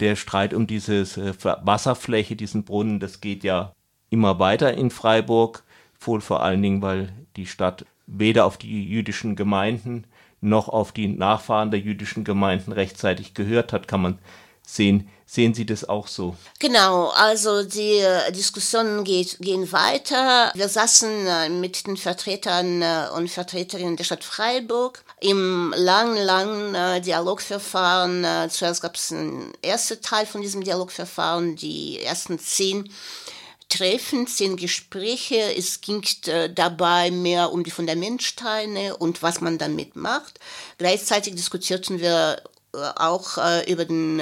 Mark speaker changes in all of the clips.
Speaker 1: Der Streit um diese äh, Wasserfläche, diesen Brunnen, das geht ja immer weiter in Freiburg, wohl vor allen Dingen, weil die Stadt weder auf die jüdischen Gemeinden noch auf die Nachfahren der jüdischen Gemeinden rechtzeitig gehört hat, kann man sehen. Sehen Sie das auch so?
Speaker 2: Genau, also die äh, Diskussionen geht, gehen weiter. Wir saßen äh, mit den Vertretern und Vertreterinnen der Stadt Freiburg im langen, langen Dialogverfahren. Zuerst gab es einen ersten Teil von diesem Dialogverfahren, die ersten zehn Treffen, zehn Gespräche. Es ging dabei mehr um die Fundamentsteine und was man damit macht. Gleichzeitig diskutierten wir auch über den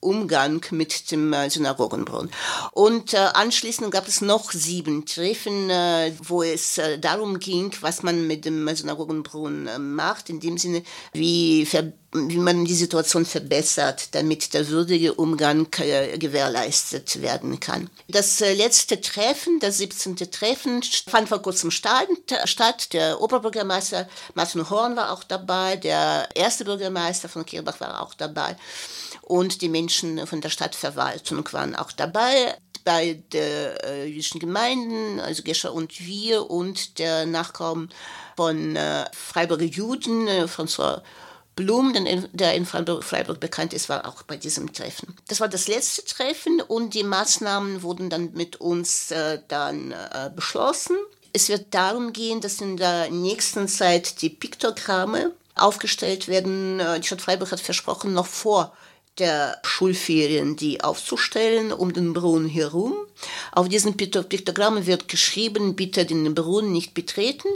Speaker 2: Umgang mit dem äh, Synagogenbrunnen. Und äh, anschließend gab es noch sieben Treffen, äh, wo es äh, darum ging, was man mit dem Synagogenbrunnen äh, macht, in dem Sinne, wie, wie man die Situation verbessert, damit der würdige Umgang äh, gewährleistet werden kann. Das letzte Treffen, das 17. Treffen, fand vor kurzem statt. Der Oberbürgermeister Martin Horn war auch dabei, der erste Bürgermeister von Kirbach war auch dabei und die Menschen von der Stadtverwaltung waren auch dabei bei der äh, jüdischen Gemeinden, also Gescher und wir und der Nachkommen von äh, Freiburger Juden, äh, François Blum, der in Freiburg, bekannt ist, war auch bei diesem Treffen. Das war das letzte Treffen und die Maßnahmen wurden dann mit uns äh, dann äh, beschlossen. Es wird darum gehen, dass in der nächsten Zeit die Piktogramme aufgestellt werden. Äh, die Stadt Freiburg hat versprochen, noch vor der Schulferien die aufzustellen um den Brunnen herum. Auf diesen Piktogrammen wird geschrieben, bitte den Brunnen nicht betreten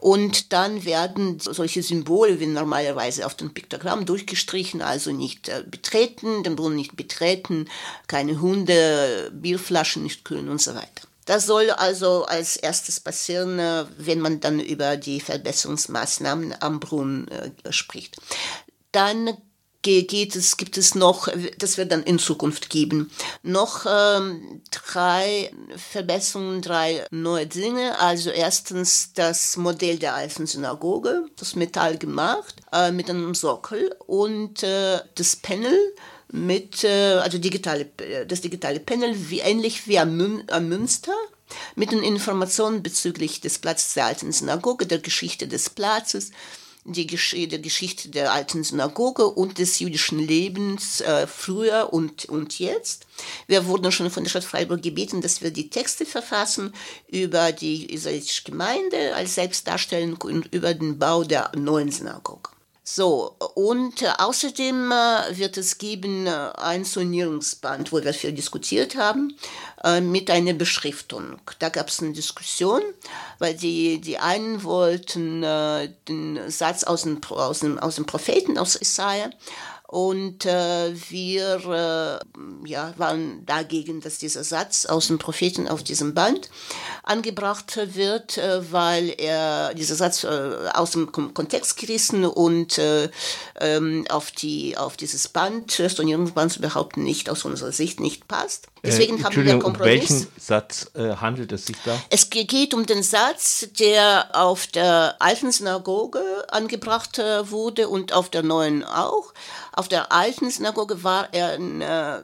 Speaker 2: und dann werden solche Symbole wie normalerweise auf dem Piktogramm durchgestrichen, also nicht äh, betreten, den Brunnen nicht betreten, keine Hunde, Bierflaschen nicht kühlen und so weiter. Das soll also als erstes passieren, äh, wenn man dann über die Verbesserungsmaßnahmen am Brunnen äh, spricht. Dann geht es, gibt es noch, das wird dann in Zukunft geben, noch ähm, drei Verbesserungen, drei neue Dinge. Also erstens das Modell der alten Synagoge, das Metall gemacht, äh, mit einem Sockel und äh, das Panel mit, äh, also digitale, das digitale Panel, wie, ähnlich wie am, Mün am Münster, mit den Informationen bezüglich des Platzes der alten Synagoge, der Geschichte des Platzes, die Gesch der Geschichte der alten Synagoge und des jüdischen Lebens äh, früher und, und jetzt. Wir wurden schon von der Stadt Freiburg gebeten, dass wir die Texte verfassen über die israelitische Gemeinde als Selbstdarstellung und über den Bau der neuen Synagoge. So, und äh, außerdem äh, wird es geben äh, ein Sonierungsband, wo wir viel diskutiert haben, mit einer Beschriftung. Da gab es eine Diskussion, weil die, die einen wollten den Satz aus dem, aus, dem, aus dem Propheten, aus Isaiah, und äh, wir äh, ja, waren dagegen, dass dieser Satz aus dem Propheten auf diesem Band angebracht wird, äh, weil er dieser Satz äh, aus dem Kontext gerissen und äh, ähm, auf, die, auf dieses Band, das Stornierungsband überhaupt nicht aus unserer Sicht nicht passt.
Speaker 1: Deswegen äh, haben wir Kompromiss. Um welchen Satz handelt es sich da?
Speaker 2: Es geht um den Satz, der auf der alten Synagoge angebracht wurde und auf der neuen auch. Auf der alten Synagoge war er in äh,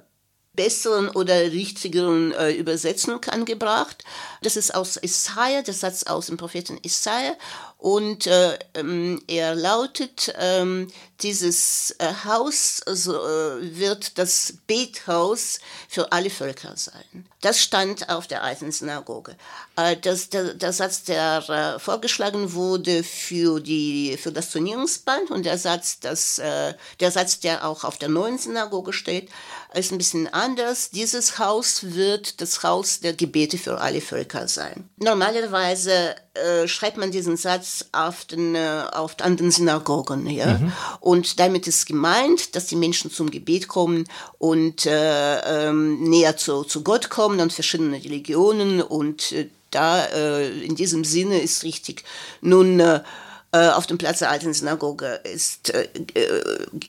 Speaker 2: besseren oder richtigeren äh, Übersetzung angebracht. Das ist aus Isaiah, der Satz aus dem Propheten Isaiah. Und äh, ähm, er lautet, ähm, dieses äh, Haus also, äh, wird das Bethaus für alle Völker sein. Das stand auf der alten Synagoge. Äh, das, der, der Satz, der äh, vorgeschlagen wurde für, die, für das Turnierungsband und der Satz, das, der Satz, der auch auf der neuen Synagoge steht, ist ein bisschen anders. Dieses Haus wird das Haus der Gebete für alle Völker sein. Normalerweise äh, schreibt man diesen Satz auf den, äh, auf, an den Synagogen. Ja? Mhm. Und damit ist gemeint, dass die Menschen zum Gebet kommen und äh, ähm, näher zu, zu Gott kommen und verschiedene Religionen. Und äh, da äh, in diesem Sinne ist richtig. Nun, äh, äh, auf dem Platz der alten Synagoge ist, äh,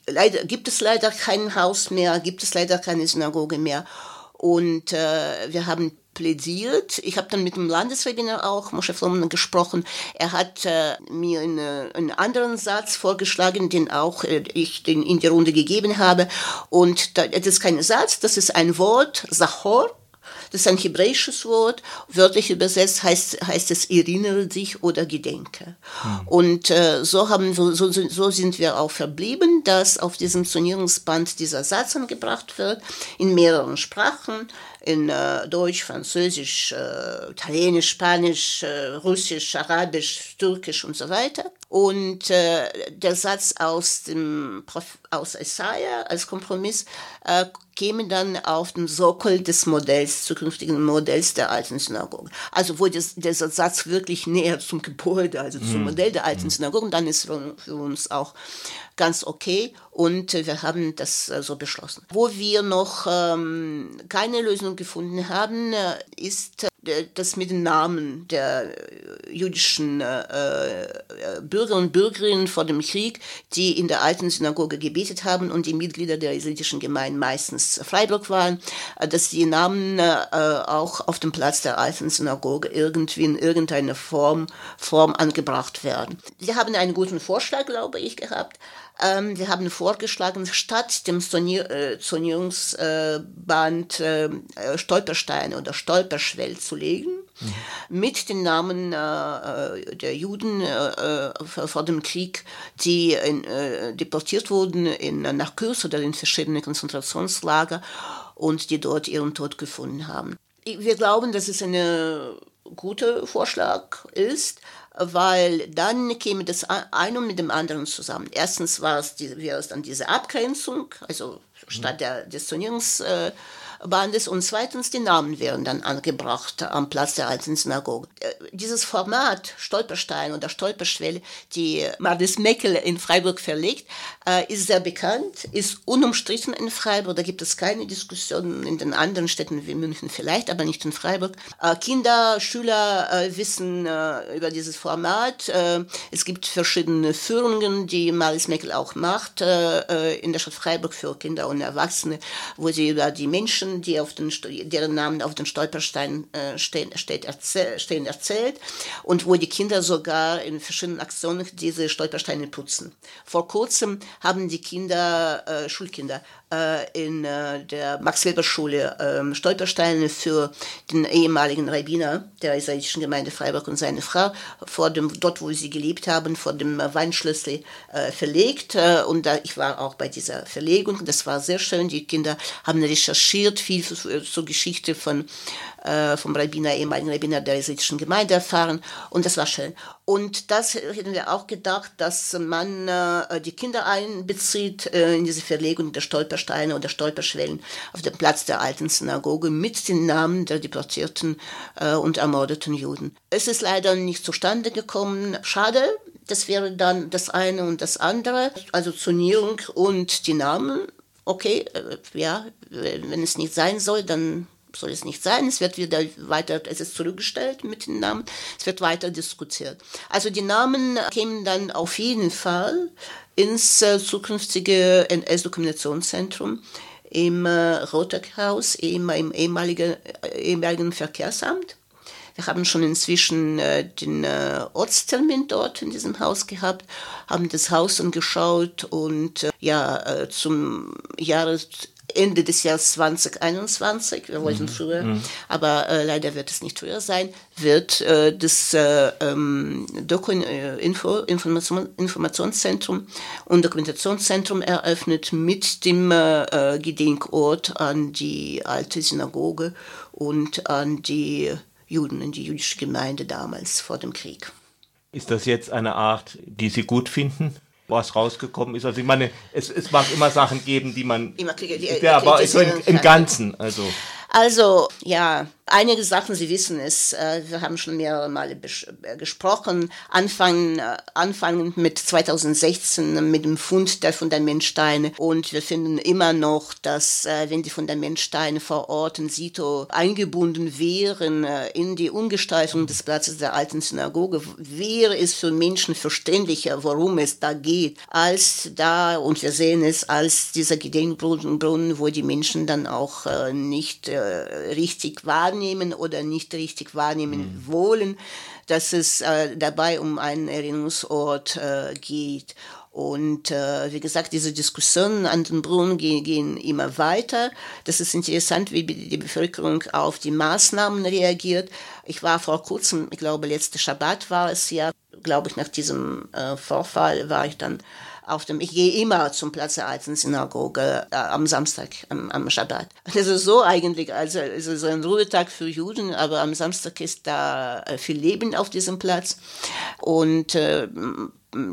Speaker 2: leider, gibt es leider kein Haus mehr, gibt es leider keine Synagoge mehr. Und äh, wir haben plädiert. Ich habe dann mit dem Landesrabbiner auch, Moshe Floman, gesprochen. Er hat äh, mir eine, einen anderen Satz vorgeschlagen, den auch äh, ich den in die Runde gegeben habe. Und da, das ist kein Satz, das ist ein Wort, Sachor. Das ist ein hebräisches Wort. Wörtlich übersetzt heißt, heißt es erinnere sich oder gedenke. Hm. Und äh, so, haben, so, so, so sind wir auch verblieben, dass auf diesem Zonierungsband dieser Satz angebracht wird, in mehreren Sprachen in äh, Deutsch, Französisch, äh, Italienisch, Spanisch, äh, Russisch, Arabisch, Türkisch und so weiter. Und äh, der Satz aus dem aus Isaiah als Kompromiss äh, käme dann auf den Sockel des Modells, zukünftigen Modells der alten Synagoge. Also wo das, dieser Satz wirklich näher zum Gebäude, also zum mm. Modell der alten mm. Synagoge, dann ist für, für uns auch ganz okay und wir haben das äh, so beschlossen. Wo wir noch ähm, keine Lösung gefunden haben, ist das mit den Namen der jüdischen äh, Bürger und Bürgerinnen vor dem Krieg, die in der alten Synagoge gebetet haben und die Mitglieder der jesidischen Gemeinde meistens Freiburg waren, dass die Namen äh, auch auf dem Platz der alten Synagoge irgendwie in irgendeiner Form, Form angebracht werden. Wir haben einen guten Vorschlag, glaube ich, gehabt. Ähm, wir haben vorgeschlagen, statt dem äh, Zonierungsband äh, äh, Stolpersteine oder Stolperschwell zu legen, mhm. mit den Namen äh, der Juden äh, vor dem Krieg, die in, äh, deportiert wurden in, nach Kurs oder in verschiedene Konzentrationslager und die dort ihren Tod gefunden haben. Wir glauben, dass es ein guter Vorschlag ist, weil dann käme das eine mit dem anderen zusammen. Erstens war es, die, wäre es dann diese Abgrenzung, also statt der, des Turnierungs, äh, Bandes und zweitens die Namen werden dann angebracht am Platz der alten Synagoge. Äh, dieses Format Stolperstein oder Stolperschwelle, die Mardis Meckel in Freiburg verlegt, äh, ist sehr bekannt, ist unumstritten in Freiburg. Da gibt es keine Diskussionen in den anderen Städten wie München vielleicht, aber nicht in Freiburg. Äh, Kinder, Schüler wissen über dieses Format. Es gibt verschiedene Führungen, die Maris Meckel auch macht in der Stadt Freiburg für Kinder und Erwachsene, wo sie über die Menschen Menschen, die auf den, deren Namen auf den Stolperstein äh, stehen, steht, erzähl, stehen, erzählt und wo die Kinder sogar in verschiedenen Aktionen diese Stolpersteine putzen. Vor kurzem haben die Kinder, äh, Schulkinder, in äh, der Max-Weber-Schule äh, Stolpersteine für den ehemaligen Rabbiner der israelischen Gemeinde Freiburg und seine Frau vor dem, dort, wo sie gelebt haben, vor dem Weinschlüssel äh, verlegt. Äh, und da, ich war auch bei dieser Verlegung. Das war sehr schön. Die Kinder haben recherchiert, viel zur Geschichte von äh, vom Rabbiner, ehemaligen Rabbiner der israelischen Gemeinde erfahren und das war schön. Und das hätten wir auch gedacht, dass man äh, die Kinder einbezieht äh, in diese Verlegung der Stolpersteine oder Stolperschwellen auf dem Platz der alten Synagoge mit den Namen der deportierten äh, und ermordeten Juden. Es ist leider nicht zustande gekommen. Schade, das wäre dann das eine und das andere, also Zonierung und die Namen. Okay, äh, ja, wenn es nicht sein soll, dann soll es nicht sein. Es wird wieder weiter, es ist zurückgestellt mit den Namen. Es wird weiter diskutiert. Also die Namen kämen dann auf jeden Fall ins äh, zukünftige NS-Dokumentationszentrum im äh, Rotekhaus, im, im ehemaligen, äh, ehemaligen Verkehrsamt. Wir haben schon inzwischen äh, den äh, Ortstermin dort in diesem Haus gehabt, haben das Haus angeschaut und äh, ja, äh, zum Jahres Ende des Jahres 2021, wir wollten mhm. früher, mhm. aber äh, leider wird es nicht früher sein, wird äh, das äh, ähm, äh, Info, Information, Informationszentrum und Dokumentationszentrum eröffnet mit dem äh, Gedenkort an die alte Synagoge und an die Juden, an die jüdische Gemeinde damals vor dem Krieg.
Speaker 1: Ist das jetzt eine Art, die Sie gut finden? Was rausgekommen ist. Also ich meine, es, es mag immer Sachen geben, die man. Immer, die, die, ja, aber so im, im Ganzen. Also.
Speaker 2: also, ja, Einige Sachen, Sie wissen es, äh, wir haben schon mehrere Male äh, gesprochen, anfangen, äh, anfangend mit 2016 mit dem Fund der Fundamentsteine. Und wir finden immer noch, dass wenn die Fundamentsteine vor Ort in Sito eingebunden wären in die Umgestaltung des Platzes der alten Synagoge, wäre es für Menschen verständlicher, worum es da geht, als da, und wir sehen es, als dieser Gedenkbrunnen, wo die Menschen dann auch nicht äh, richtig wahrnehmen oder nicht richtig wahrnehmen mhm. wollen, dass es äh, dabei um einen Erinnerungsort äh, geht. Und äh, wie gesagt, diese Diskussionen an den Brunnen gehen, gehen immer weiter. Das ist interessant, wie die Bevölkerung auf die Maßnahmen reagiert. Ich war vor kurzem, ich glaube, letzte Schabbat war es ja, glaube ich, nach diesem äh, Vorfall war ich dann auf dem, ich gehe immer zum Platz der alten Synagoge äh, am Samstag, am, am Schabbat. Das ist so eigentlich, also es ist ein Ruhetag für Juden, aber am Samstag ist da äh, viel Leben auf diesem Platz. Und äh,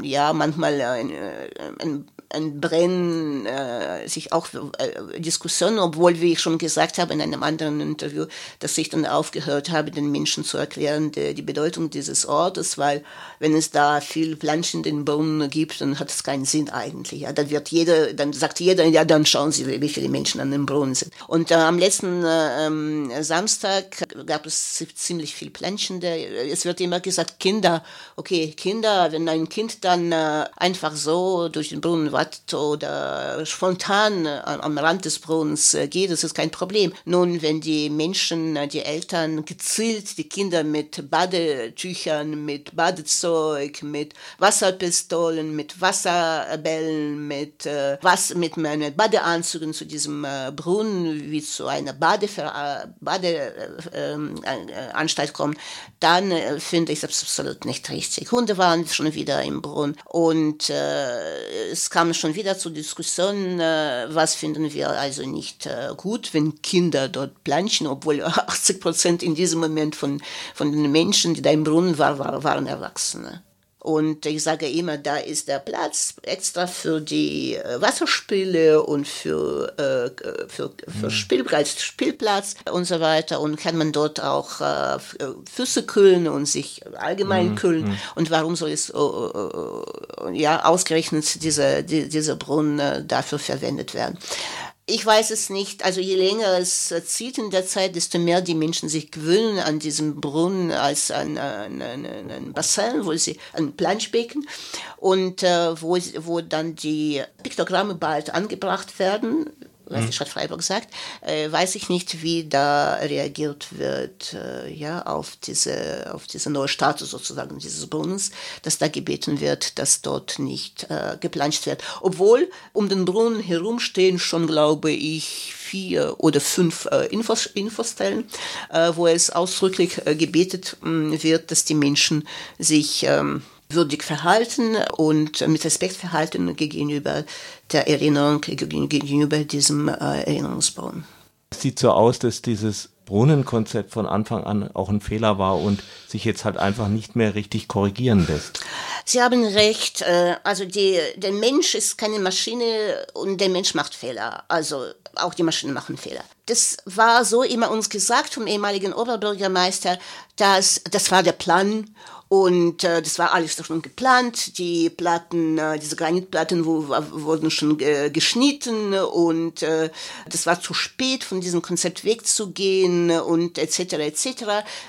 Speaker 2: ja, manchmal ein, äh, ein ein Brennen, äh, sich auch äh, Diskussionen, obwohl, wie ich schon gesagt habe in einem anderen Interview, dass ich dann aufgehört habe, den Menschen zu erklären, die, die Bedeutung dieses Ortes, weil wenn es da viel Pflanzen in den Brunnen gibt, dann hat es keinen Sinn eigentlich. Ja, dann wird jeder, dann sagt jeder, ja, dann schauen Sie, wie viele Menschen an dem Brunnen sind. Und äh, am letzten äh, ähm, Samstag gab es ziemlich viel Pflanzen. Es wird immer gesagt, Kinder, okay, Kinder, wenn ein Kind dann äh, einfach so durch den Brunnen Watt oder spontan äh, am Rand des Brunnens äh, geht, das ist kein Problem. Nun, wenn die Menschen, äh, die Eltern gezielt die Kinder mit Badetüchern, mit Badezeug, mit Wasserpistolen, mit Wasserbällen, mit, äh, was, mit meinen Badeanzügen zu diesem äh, Brunnen wie zu einer Badeanstalt Bade, äh, kommen, dann finde ich das absolut nicht richtig. Hunde waren schon wieder im Brunnen und es kam kam schon wieder zur Diskussion, äh, was finden wir also nicht äh, gut, wenn Kinder dort planschen, obwohl 80 Prozent in diesem Moment von, von den Menschen, die da im Brunnen waren, waren Erwachsene. Und ich sage immer, da ist der Platz extra für die äh, Wasserspiele und für, äh, für, für mhm. Spielplatz, Spielplatz und so weiter. Und kann man dort auch äh, Füße kühlen und sich allgemein mhm. kühlen. Mhm. Und warum soll es äh, ja, ausgerechnet diese, die, diese Brunnen dafür verwendet werden? Ich weiß es nicht. Also je länger es zieht in der Zeit, desto mehr die Menschen sich gewöhnen an diesem Brunnen als an, an, an, an Bassin, wo sie ein Planschbecken und äh, wo, wo dann die Piktogramme bald angebracht werden was die Stadt Freiburg sagt, äh, weiß ich nicht, wie da reagiert wird äh, ja, auf, diese, auf diese neue Status sozusagen dieses Brunnens, dass da gebeten wird, dass dort nicht äh, geplanscht wird. Obwohl um den Brunnen herum stehen schon, glaube ich, vier oder fünf äh, Infos, Infostellen, äh, wo es ausdrücklich äh, gebetet wird, dass die Menschen sich ähm, würdig verhalten und mit Respekt verhalten gegenüber der Erinnerung, gegenüber diesem äh, Erinnerungsbaum.
Speaker 1: Es sieht so aus, dass dieses Brunnenkonzept von Anfang an auch ein Fehler war und sich jetzt halt einfach nicht mehr richtig korrigieren lässt.
Speaker 2: Sie haben recht. Äh, also die, der Mensch ist keine Maschine und der Mensch macht Fehler. Also auch die Maschinen machen Fehler. Das war so immer uns gesagt vom ehemaligen Oberbürgermeister, dass das war der Plan und äh, das war alles schon geplant. Die Platten, äh, diese Granitplatten wo, wurden schon äh, geschnitten und äh, das war zu spät, von diesem Konzept wegzugehen und etc. etc.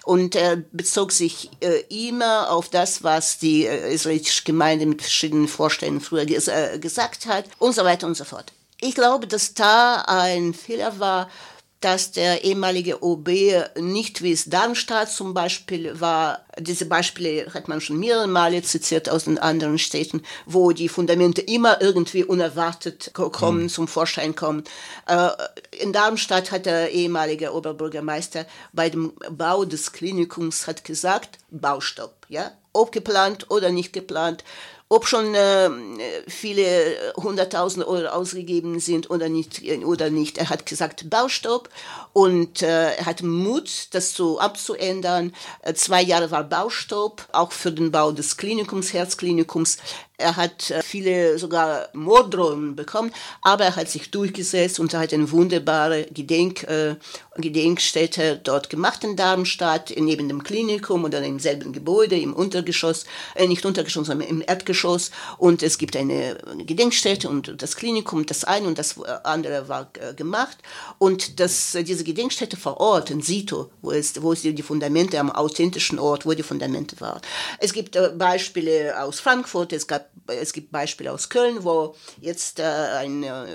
Speaker 2: Und er bezog sich äh, immer auf das, was die äh, israelitische Gemeinde mit verschiedenen Vorstellungen früher ges äh, gesagt hat und so weiter und so fort. Ich glaube, dass da ein Fehler war, dass der ehemalige OB nicht wie es Darmstadt zum Beispiel war, diese Beispiele hat man schon mehrere Male zitiert aus den anderen Städten, wo die Fundamente immer irgendwie unerwartet kommen, mhm. zum Vorschein kommen. Äh, in Darmstadt hat der ehemalige Oberbürgermeister bei dem Bau des Klinikums hat gesagt, Baustopp, ja, ob geplant oder nicht geplant ob schon äh, viele hunderttausend Euro ausgegeben sind oder nicht, oder nicht. Er hat gesagt Baustopp und äh, er hat Mut, das so abzuändern. Äh, zwei Jahre war Baustopp, auch für den Bau des Klinikums, Herzklinikums. Er hat äh, viele sogar Morddrohungen bekommen, aber er hat sich durchgesetzt und hat eine wunderbare Gedenk, äh, Gedenkstätte dort gemacht in Darmstadt, neben dem Klinikum oder im selben Gebäude, im Untergeschoss, äh, nicht Untergeschoss, sondern im Erdgeschoss. Und es gibt eine Gedenkstätte und das Klinikum, das eine und das andere war äh, gemacht. Und das, äh, diese Gedenkstätte vor Ort, in Sito, wo es, wo es die Fundamente am authentischen Ort, wo die Fundamente waren. Es gibt äh, Beispiele aus Frankfurt, es gab es gibt Beispiele aus Köln, wo jetzt äh, ein äh,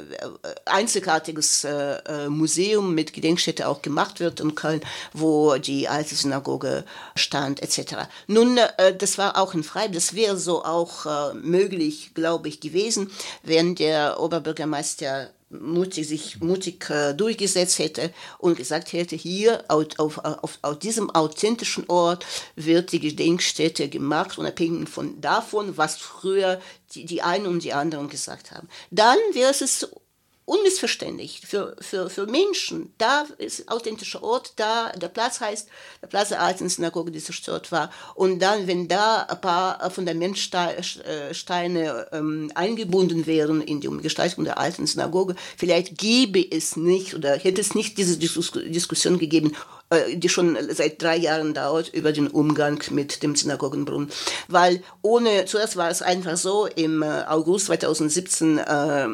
Speaker 2: einzigartiges äh, Museum mit Gedenkstätte auch gemacht wird in Köln, wo die alte Synagoge stand, etc. Nun, äh, das war auch in Freiburg, das wäre so auch äh, möglich, glaube ich, gewesen, wenn der Oberbürgermeister mutig, sich mutig äh, durchgesetzt hätte und gesagt hätte, hier auf, auf, auf, diesem authentischen Ort wird die Gedenkstätte gemacht, unabhängig von davon, was früher die, die einen und die anderen gesagt haben. Dann wäre es unmissverständlich für, für, für Menschen. Da ist authentischer Ort, da der Platz heißt, der Platz der alten Synagoge, die zerstört war. Und dann, wenn da ein paar Fundamentsteine ähm, eingebunden wären in die Umgestaltung der alten Synagoge, vielleicht gäbe es nicht oder hätte es nicht diese Diskussion gegeben, die schon seit drei Jahren dauert, über den Umgang mit dem Synagogenbrunnen. Weil ohne, zuerst war es einfach so, im äh, August 2017 äh,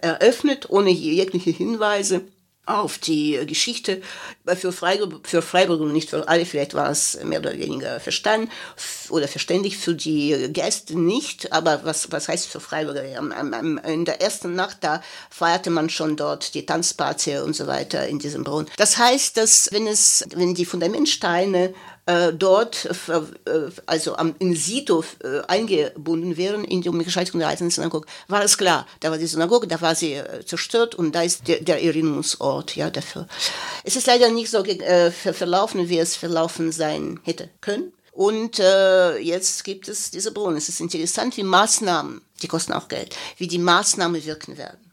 Speaker 2: eröffnet, ohne jegliche Hinweise auf die Geschichte für Freiburg, für Freiburg und nicht für alle, vielleicht war es mehr oder weniger verstanden oder verständlich für die Gäste nicht, aber was, was heißt für Freiburger? In der ersten Nacht, da feierte man schon dort die Tanzparty und so weiter in diesem Brunnen. Das heißt, dass wenn es, wenn die Fundamentsteine äh, dort, äh, also am, in situ äh, eingebunden wären in die Umgestaltung der alten Synagoge, war es klar, da war die Synagoge, da war sie äh, zerstört und da ist der, der Erinnerungsort ja, dafür. Es ist leider nicht so äh, verlaufen, wie es verlaufen sein hätte können. Und äh, jetzt gibt es diese Brunnen. Es ist interessant, wie Maßnahmen, die kosten auch Geld, wie die Maßnahmen wirken werden.